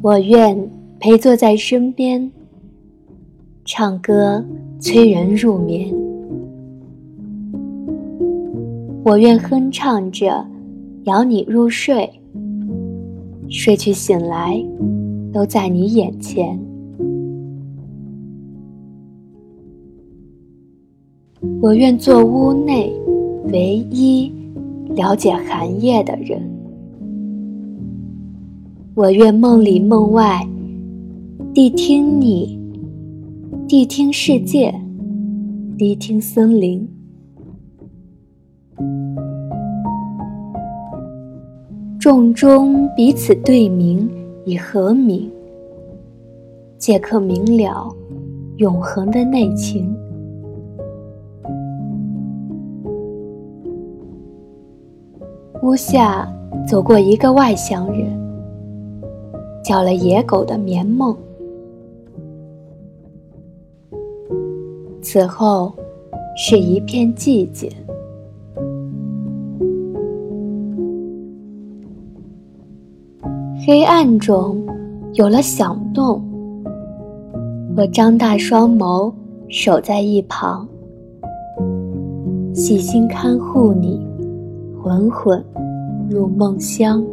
我愿陪坐在身边，唱歌催人入眠。我愿哼唱着，摇你入睡，睡去醒来，都在你眼前。我愿做屋内唯一了解寒夜的人。我愿梦里梦外，谛听你，谛听世界，谛听森林。众中彼此对明，以和鸣，皆可明了永恒的内情。屋下走过一个外乡人，叫了野狗的眠梦。此后是一片寂静。黑暗中有了响动，我张大双眸，守在一旁，细心看护你。缓缓入梦乡。